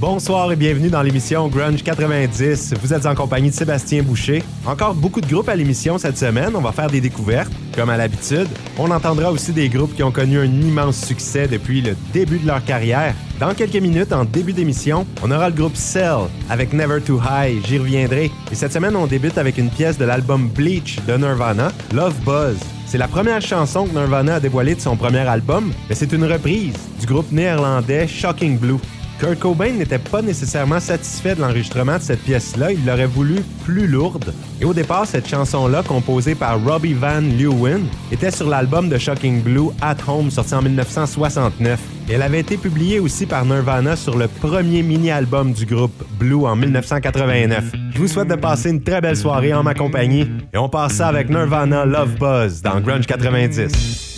Bonsoir et bienvenue dans l'émission Grunge 90. Vous êtes en compagnie de Sébastien Boucher. Encore beaucoup de groupes à l'émission cette semaine. On va faire des découvertes, comme à l'habitude. On entendra aussi des groupes qui ont connu un immense succès depuis le début de leur carrière. Dans quelques minutes, en début d'émission, on aura le groupe Cell avec Never Too High. J'y reviendrai. Et cette semaine, on débute avec une pièce de l'album Bleach de Nirvana, Love Buzz. C'est la première chanson que Nirvana a dévoilée de son premier album, mais c'est une reprise du groupe néerlandais Shocking Blue. Kurt Cobain n'était pas nécessairement satisfait de l'enregistrement de cette pièce-là, il l'aurait voulu plus lourde. Et au départ, cette chanson-là, composée par Robbie Van Leeuwen, était sur l'album de Shocking Blue At Home, sorti en 1969. Et elle avait été publiée aussi par Nirvana sur le premier mini-album du groupe, Blue, en 1989. Je vous souhaite de passer une très belle soirée en ma compagnie, et on passe ça avec Nirvana Love Buzz dans Grunge 90.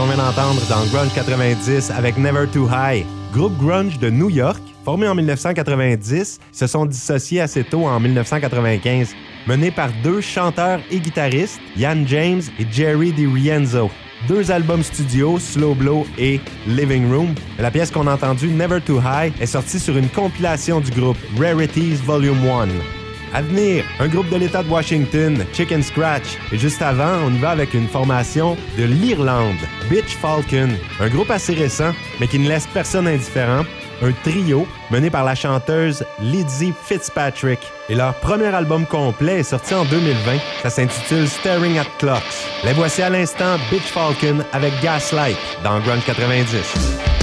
Qu'on vient d'entendre dans Grunge 90 avec Never Too High. Groupe grunge de New York, formé en 1990, ils se sont dissociés assez tôt en 1995, menés par deux chanteurs et guitaristes, Ian James et Jerry DiRienzo. Deux albums studio, Slow Blow et Living Room. La pièce qu'on a entendue, Never Too High, est sortie sur une compilation du groupe Rarities Volume 1. À venir, un groupe de l'État de Washington, Chicken Scratch. Et juste avant, on y va avec une formation de l'Irlande, Bitch Falcon. Un groupe assez récent, mais qui ne laisse personne indifférent. Un trio mené par la chanteuse Lizzie Fitzpatrick. Et leur premier album complet est sorti en 2020. Ça s'intitule Staring at Clocks. Les voici à l'instant Bitch Falcon avec Gaslight dans Grunge 90.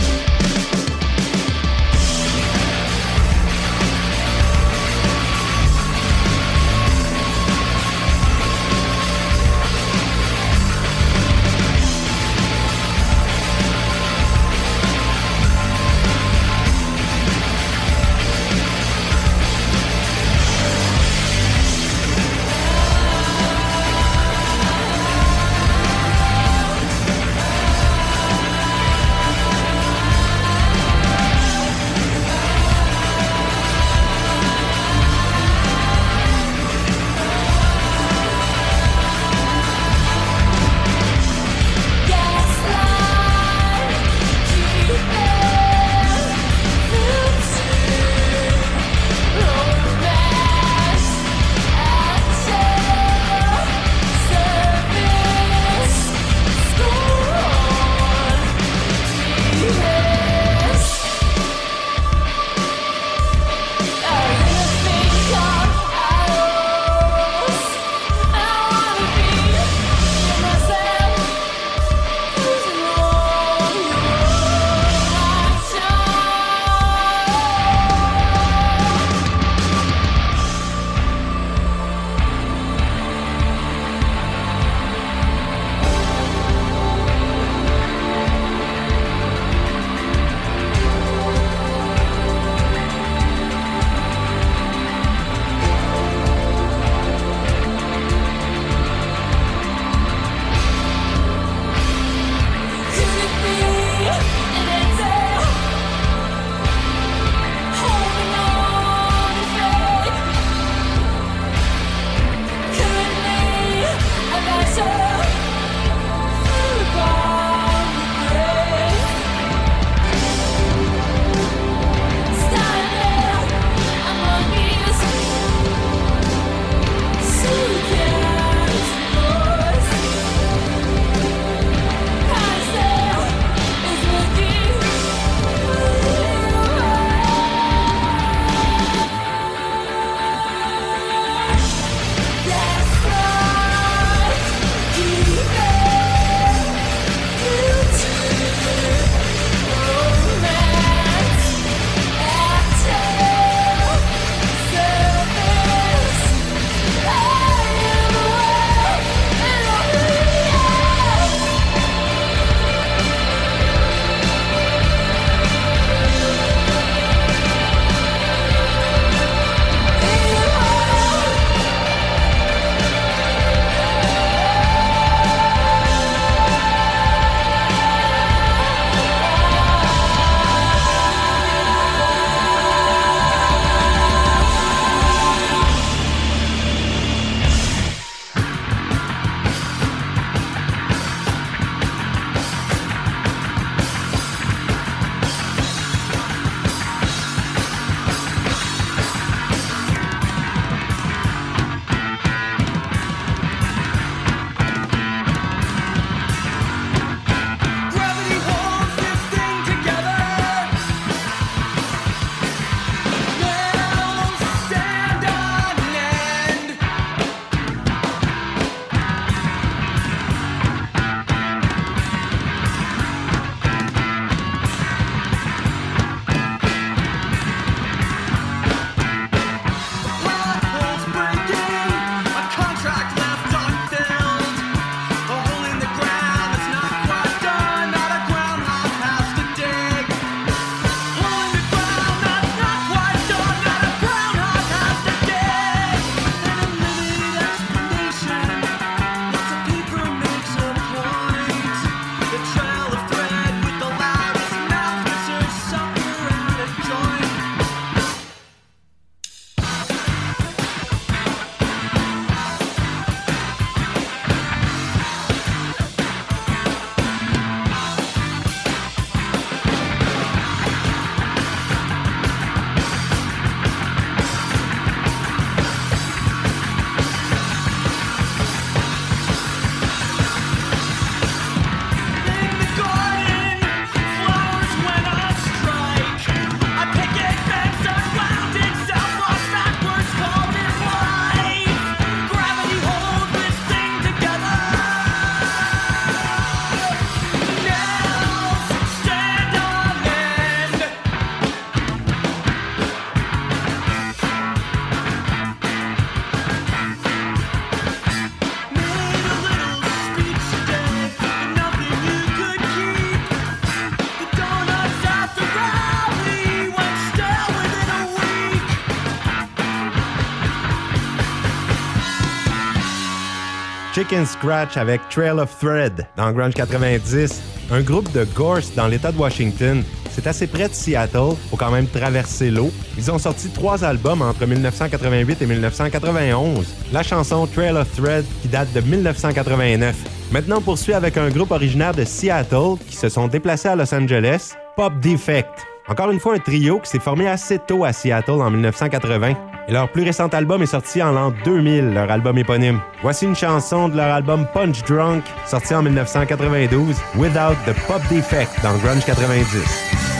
Chicken Scratch avec Trail of Thread dans Grunge 90, un groupe de Gorse dans l'État de Washington. C'est assez près de Seattle, faut quand même traverser l'eau. Ils ont sorti trois albums entre 1988 et 1991. La chanson Trail of Thread qui date de 1989. Maintenant, on poursuit avec un groupe originaire de Seattle qui se sont déplacés à Los Angeles, Pop Defect. Encore une fois, un trio qui s'est formé assez tôt à Seattle en 1980. Et leur plus récent album est sorti en l'an 2000, leur album éponyme. Voici une chanson de leur album Punch Drunk, sorti en 1992, Without the Pop Defect dans Grunge 90.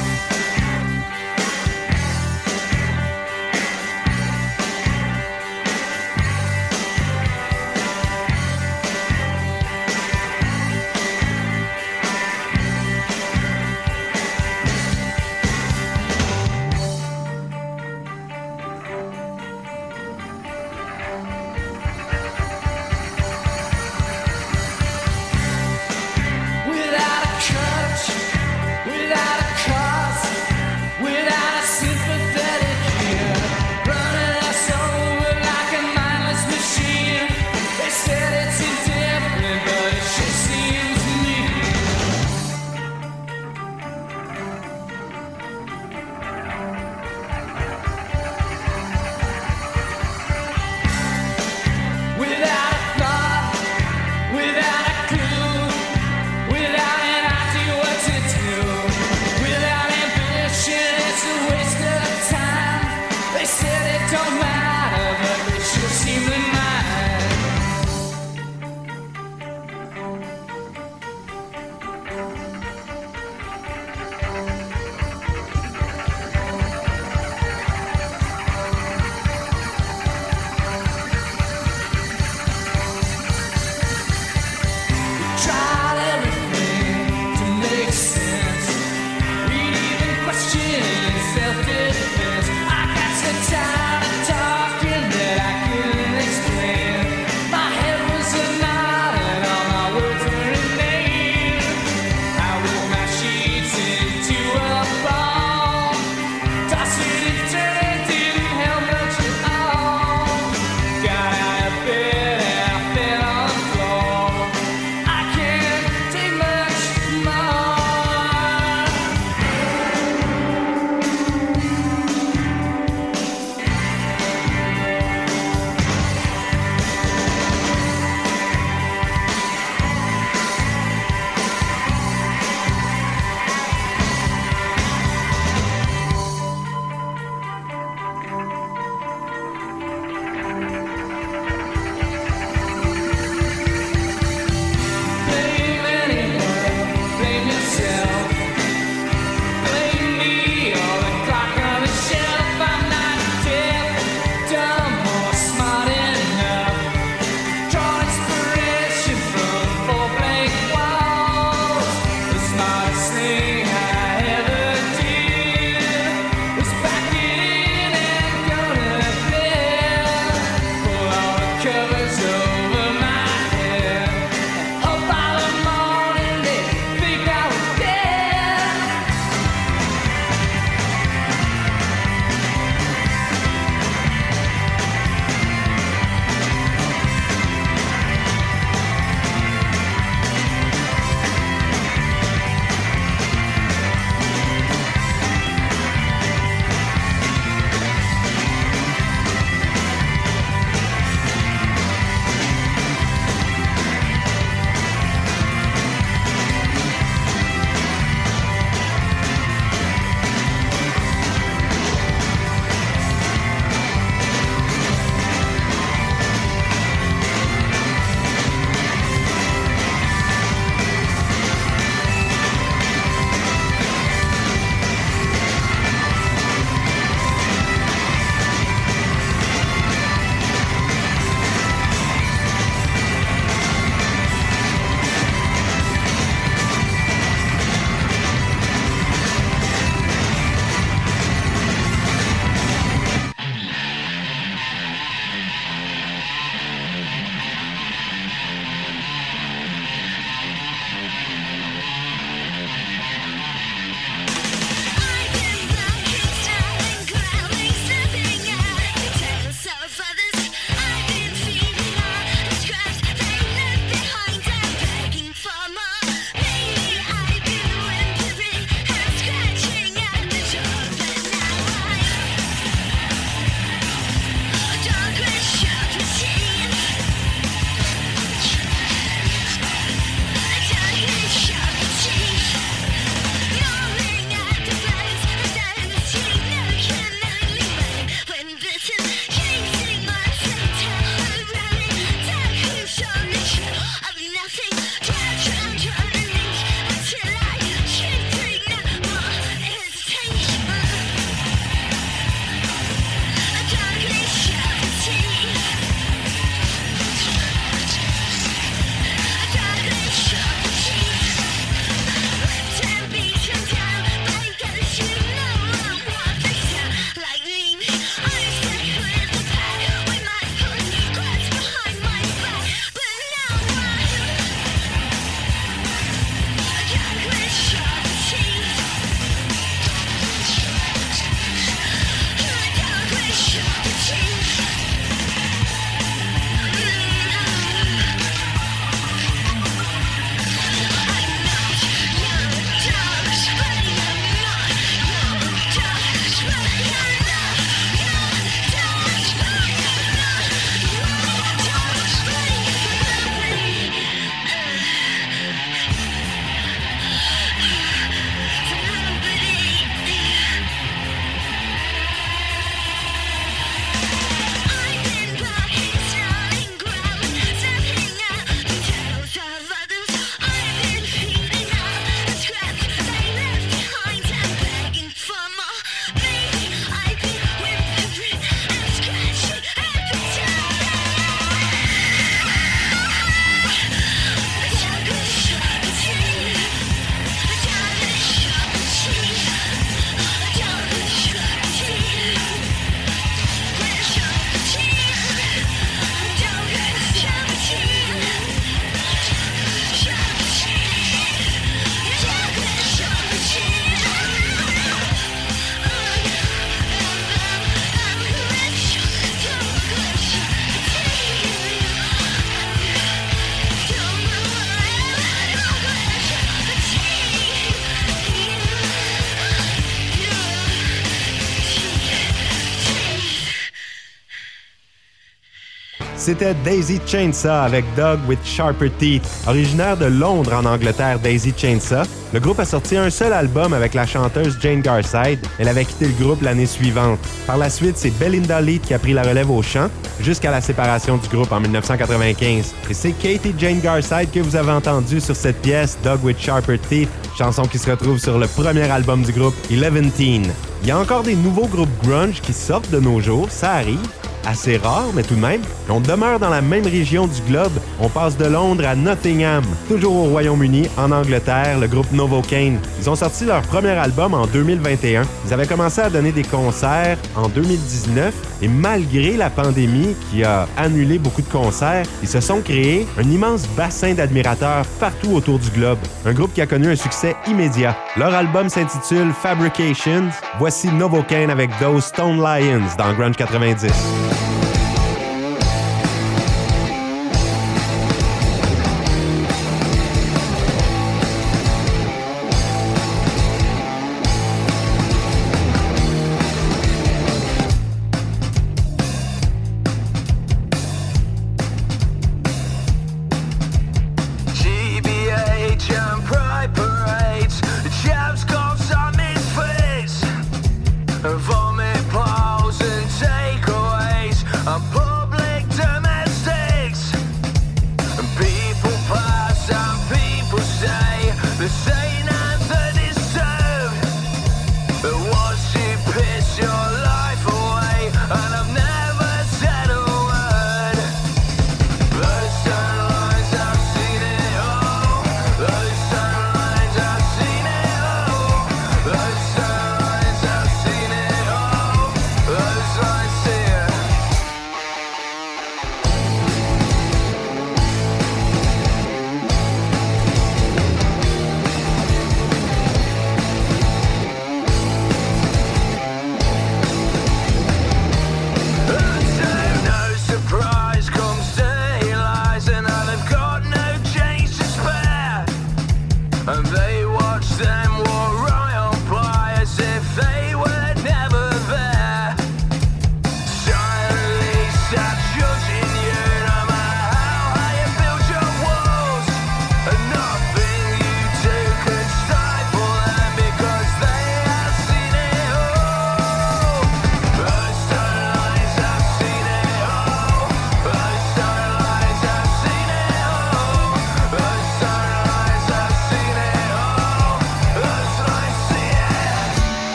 C'était Daisy Chainsaw avec Dog with Sharper Teeth. Originaire de Londres en Angleterre, Daisy Chainsaw, le groupe a sorti un seul album avec la chanteuse Jane Garside. Elle avait quitté le groupe l'année suivante. Par la suite, c'est Belinda Lead qui a pris la relève au chant jusqu'à la séparation du groupe en 1995. Et c'est Katie Jane Garside que vous avez entendu sur cette pièce, Dog with Sharper Teeth, chanson qui se retrouve sur le premier album du groupe, Eleven Teen. Il y a encore des nouveaux groupes grunge qui sortent de nos jours, ça arrive assez rare, mais tout de même. On demeure dans la même région du globe. On passe de Londres à Nottingham, toujours au Royaume-Uni, en Angleterre, le groupe Novocaine. Ils ont sorti leur premier album en 2021. Ils avaient commencé à donner des concerts en 2019 et malgré la pandémie qui a annulé beaucoup de concerts, ils se sont créés un immense bassin d'admirateurs partout autour du globe. Un groupe qui a connu un succès immédiat. Leur album s'intitule Fabrications. Voici Novocaine avec Those Stone Lions dans Grunge 90.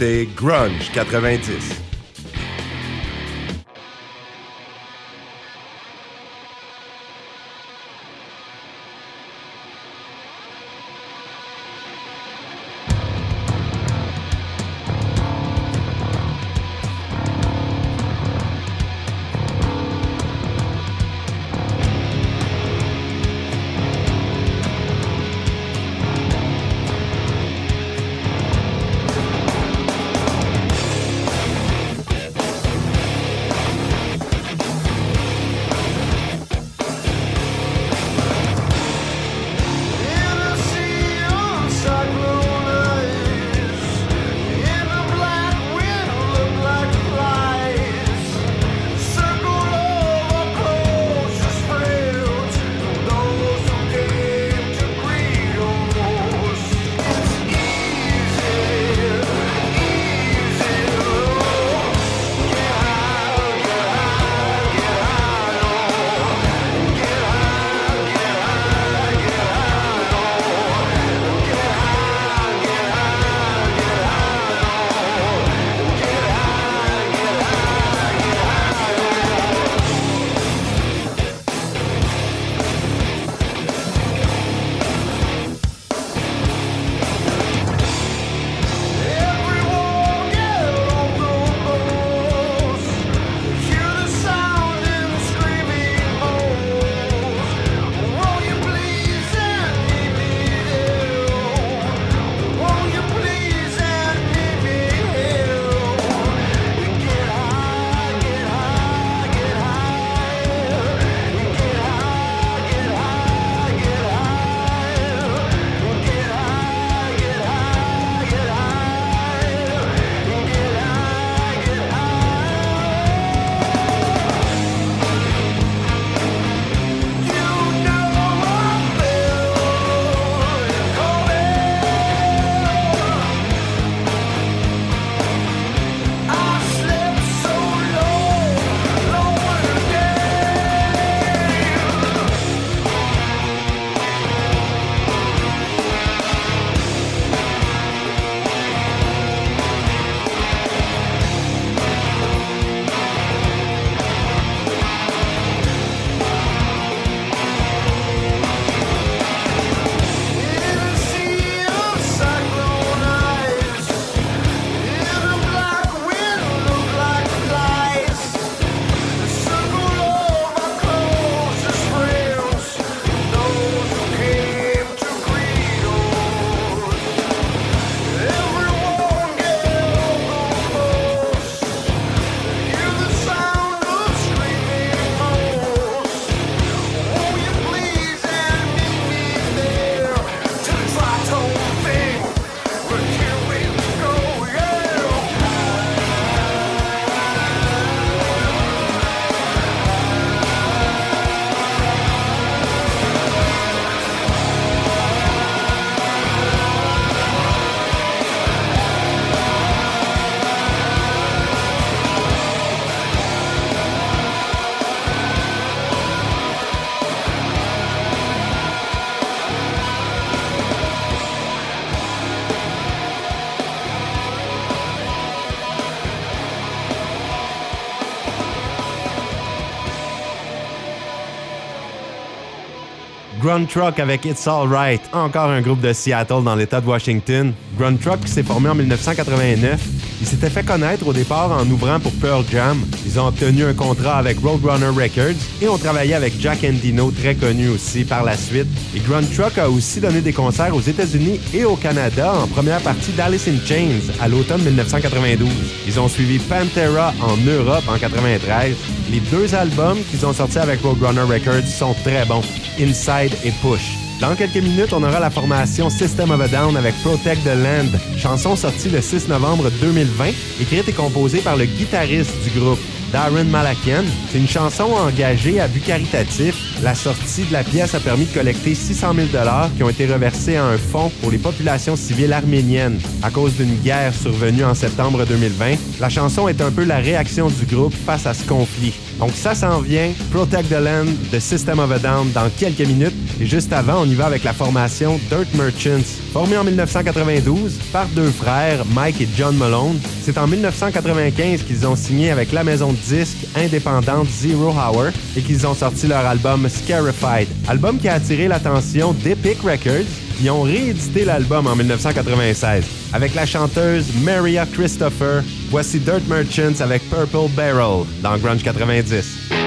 Écoutez Grunge 90. Grunt Truck avec It's Alright, encore un groupe de Seattle dans l'État de Washington. Grunt Truck s'est formé en 1989. Ils s'étaient fait connaître au départ en ouvrant pour Pearl Jam. Ils ont obtenu un contrat avec Roadrunner Records et ont travaillé avec Jack Endino, très connu aussi par la suite. Et Grunt Truck a aussi donné des concerts aux États-Unis et au Canada en première partie d'Alice in Chains à l'automne 1992. Ils ont suivi Pantera en Europe en 93. Les deux albums qu'ils ont sortis avec Roadrunner Records sont très bons, Inside et Push. Dans quelques minutes, on aura la formation System of a Down avec Protect the Land, chanson sortie le 6 novembre 2020, écrite et composée par le guitariste du groupe, Darren Malakian. C'est une chanson engagée à but caritatif. La sortie de la pièce a permis de collecter 600 000 qui ont été reversés à un fonds pour les populations civiles arméniennes à cause d'une guerre survenue en septembre 2020. La chanson est un peu la réaction du groupe face à ce conflit. Donc ça s'en vient, Protect the Land de System of a Down dans quelques minutes. Et juste avant, on y va avec la formation Dirt Merchants. Formée en 1992 par deux frères, Mike et John Malone, c'est en 1995 qu'ils ont signé avec la maison de disques indépendante Zero Hour et qu'ils ont sorti leur album Scarified. Album qui a attiré l'attention d'Epic Records qui ont réédité l'album en 1996 avec la chanteuse Maria Christopher. Voici Dirt Merchants avec Purple Barrel dans Grunge 90.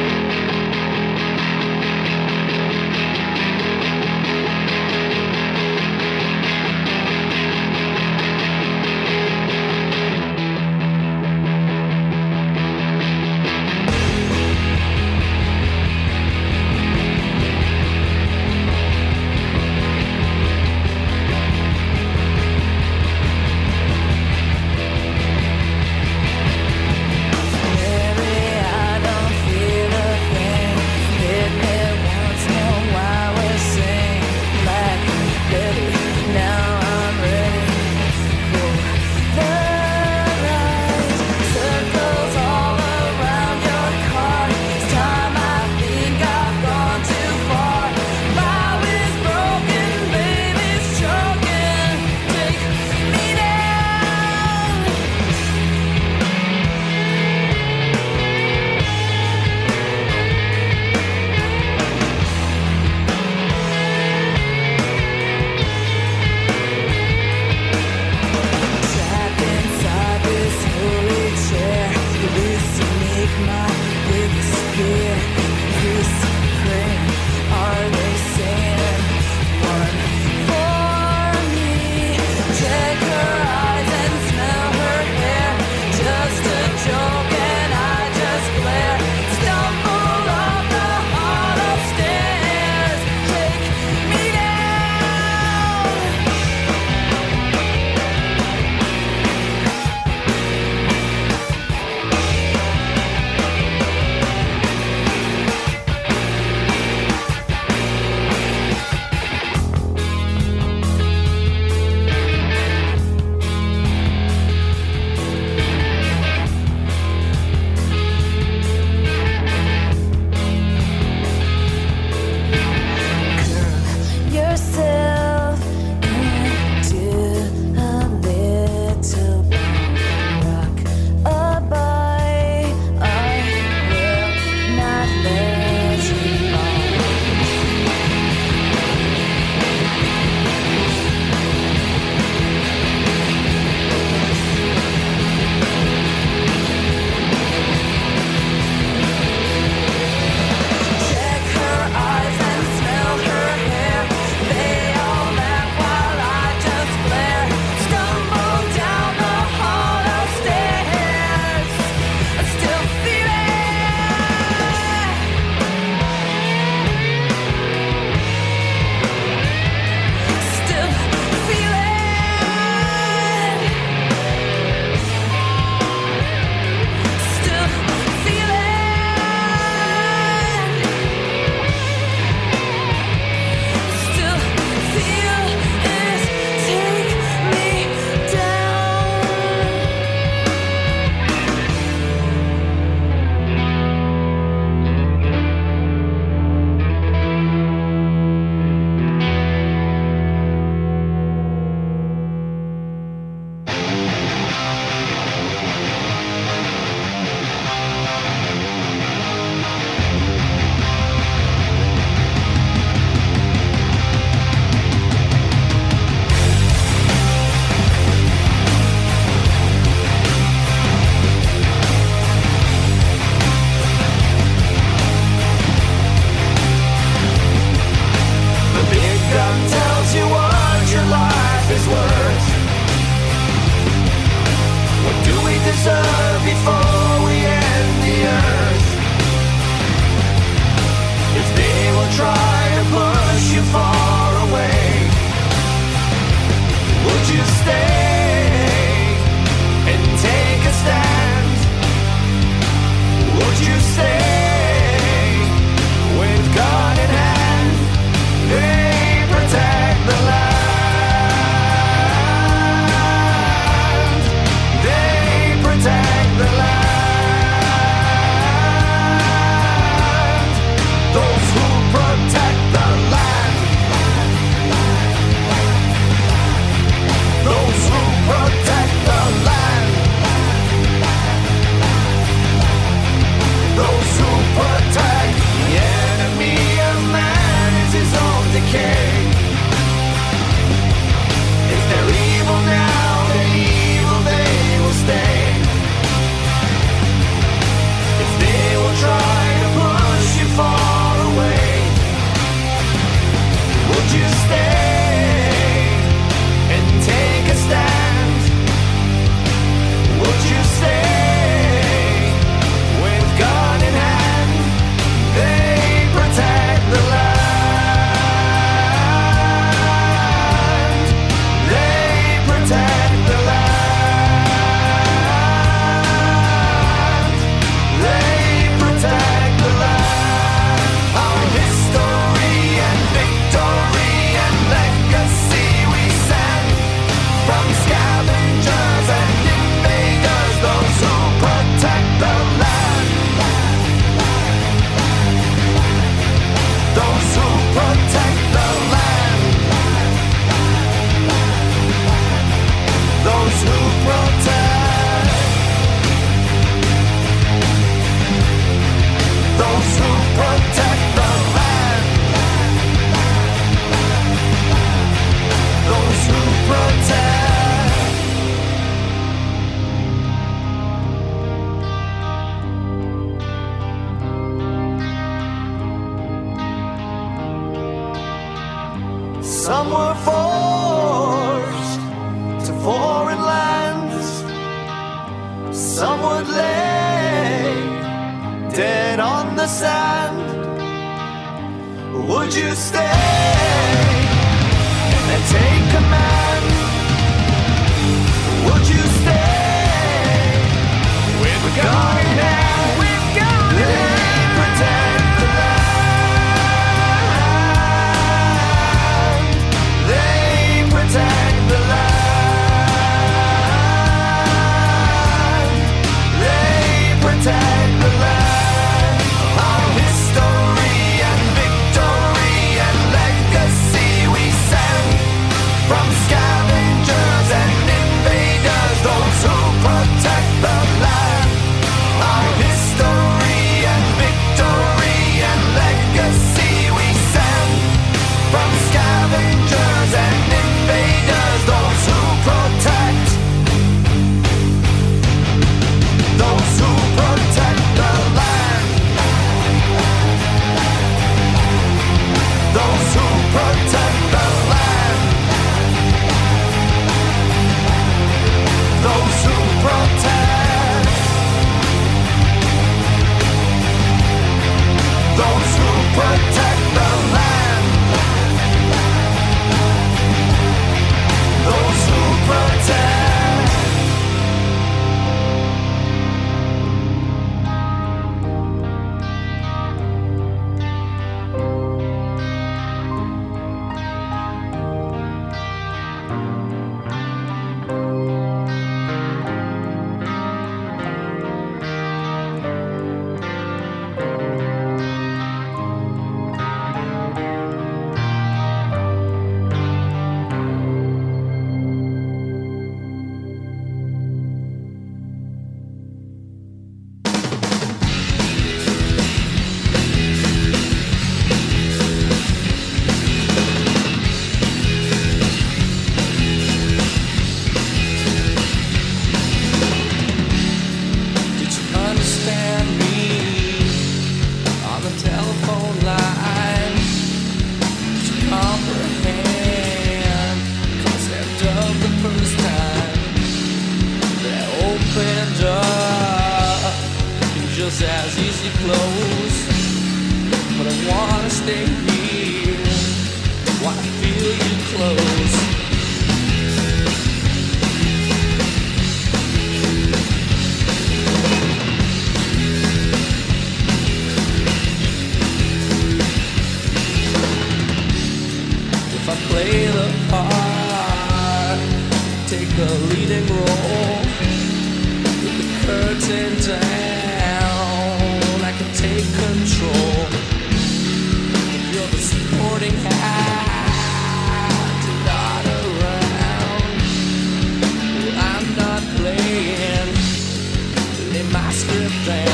My script down.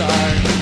start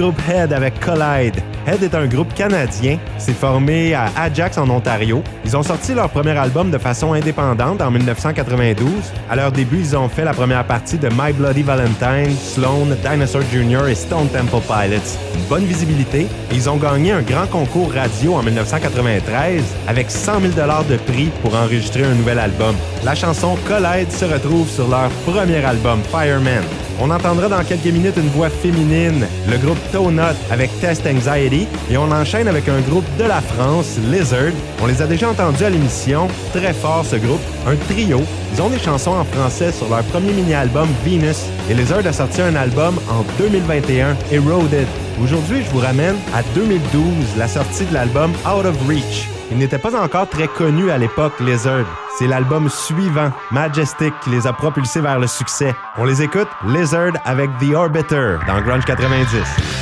groupe Head avec Collide. Head est un groupe canadien. C'est formé à Ajax en Ontario. Ils ont sorti leur premier album de façon indépendante en 1992. À leur début, ils ont fait la première partie de My Bloody Valentine, Sloan, Dinosaur Jr. et Stone Temple Pilots. Bonne visibilité. Ils ont gagné un grand concours radio en 1993 avec 100 000 de prix pour enregistrer un nouvel album. La chanson Collide se retrouve sur leur premier album, Fireman. On entendra dans quelques minutes une voix féminine, le groupe Tonut avec Test Anxiety, et on enchaîne avec un groupe de la France, Lizard. On les a déjà entendus à l'émission, très fort ce groupe, un trio. Ils ont des chansons en français sur leur premier mini-album Venus, et Lizard a sorti un album en 2021, Eroded. Aujourd'hui, je vous ramène à 2012, la sortie de l'album Out of Reach. Ils n'étaient pas encore très connus à l'époque, Lizard. C'est l'album suivant, Majestic, qui les a propulsés vers le succès. On les écoute, Lizard avec The Orbiter dans Grunge 90.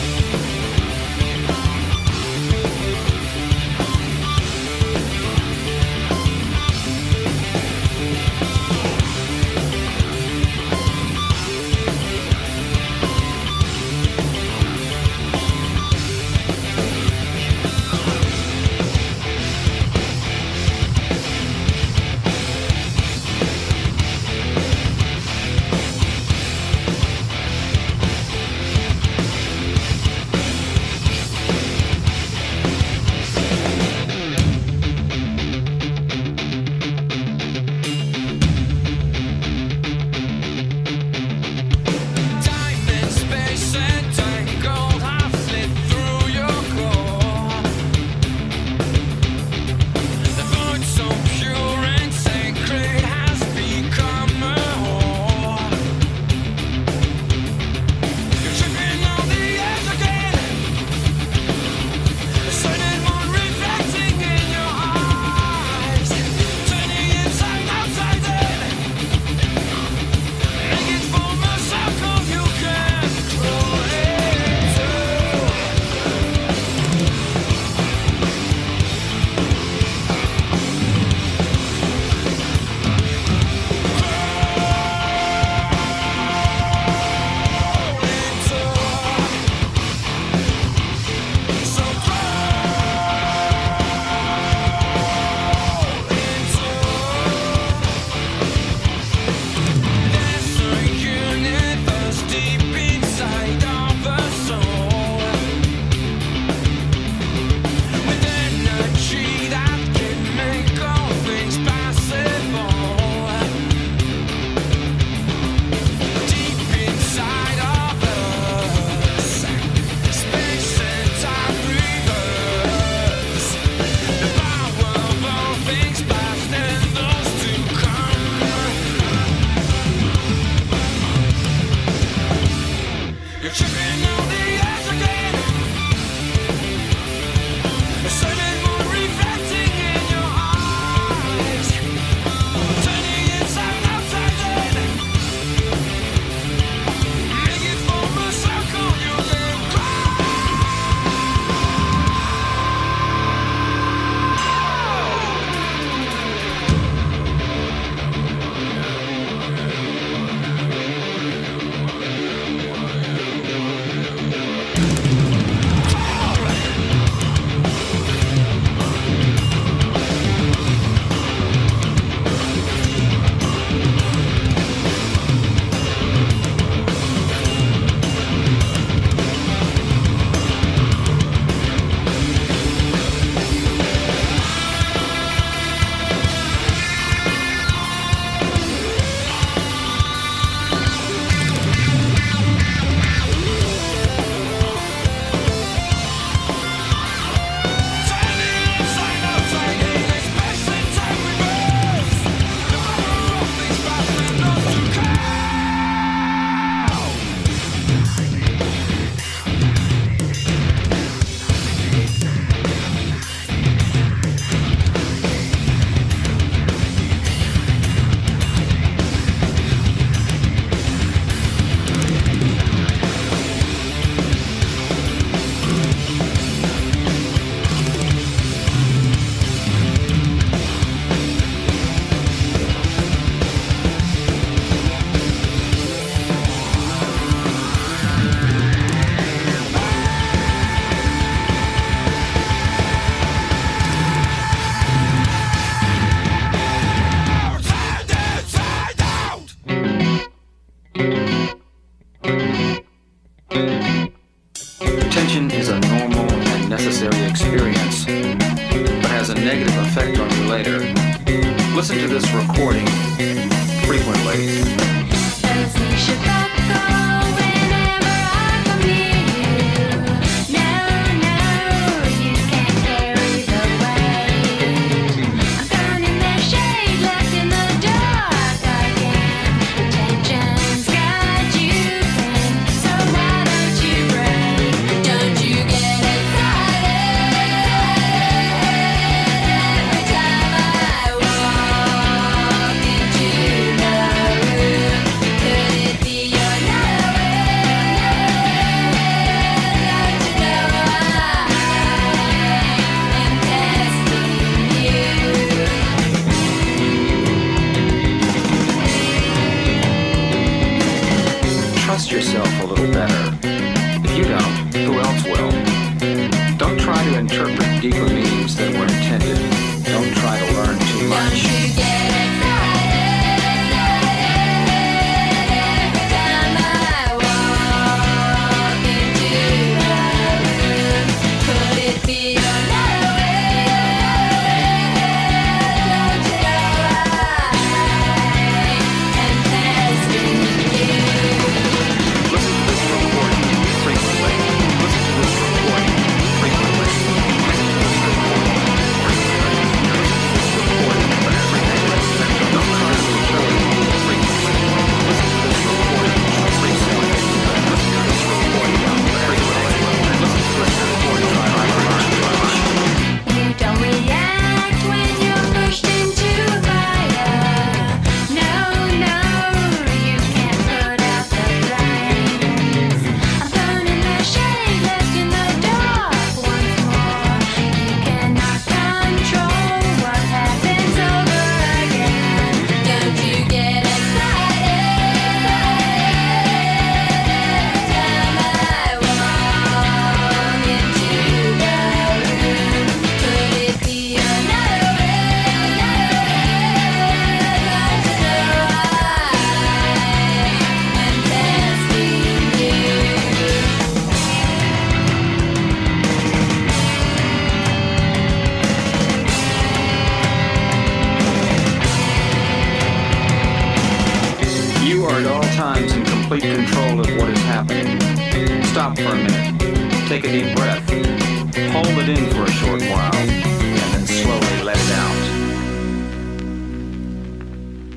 Trust yourself a little better. If you don't, who else will? Don't try to interpret deeper meanings than Stop for a minute. Take a deep breath. Hold it in for a short while, and then slowly let it out.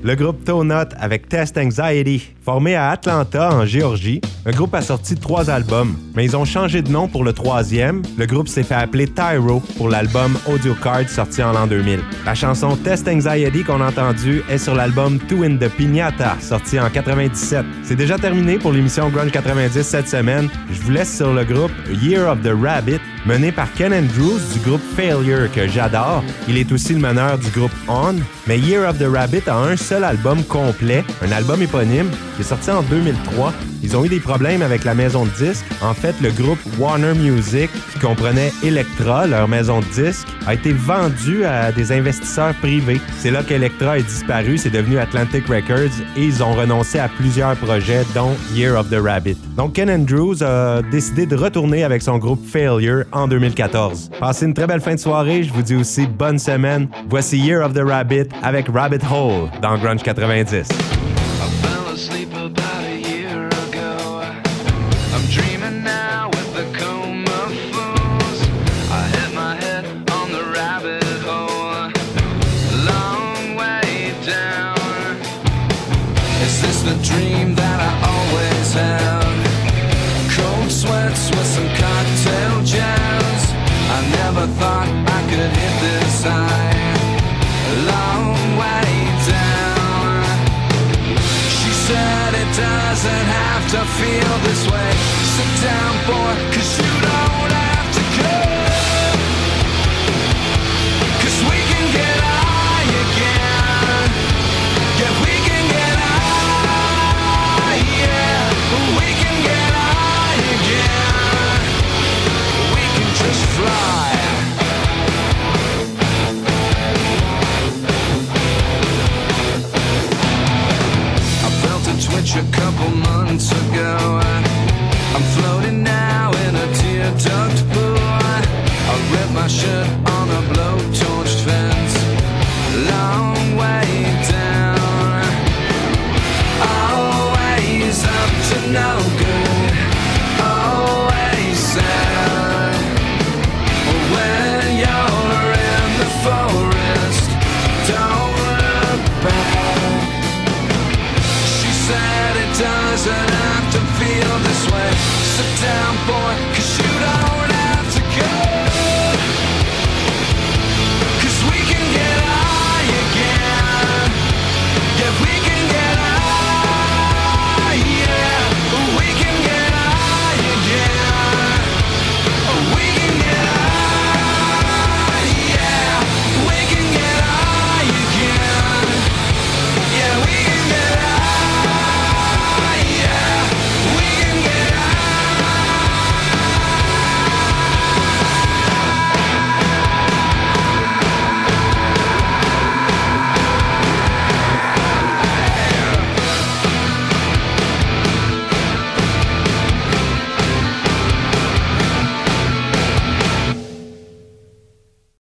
Le groupe Tonut avec Test Anxiety, formé à Atlanta, en Géorgie, le groupe a sorti trois albums, mais ils ont changé de nom pour le troisième. Le groupe s'est fait appeler Tyro pour l'album Audio Card sorti en l'an 2000. La chanson Test Anxiety qu'on a entendue est sur l'album Two in the Piñata sorti en 97. C'est déjà terminé pour l'émission Grunge 90 cette semaine. Je vous laisse sur le groupe Year of the Rabbit mené par Ken Andrews du groupe Failure que j'adore. Il est aussi le meneur du groupe On, mais Year of the Rabbit a un seul album complet, un album éponyme qui est sorti en 2003. Ils ont eu des problèmes avec la maison de disques. En fait, le groupe Warner Music, qui comprenait Elektra, leur maison de disques, a été vendu à des investisseurs privés. C'est là qu'Electra est disparu, c'est devenu Atlantic Records et ils ont renoncé à plusieurs projets, dont Year of the Rabbit. Donc Ken Andrews a décidé de retourner avec son groupe Failure en 2014. Passez une très belle fin de soirée, je vous dis aussi bonne semaine. Voici Year of the Rabbit avec Rabbit Hole dans Grunge 90.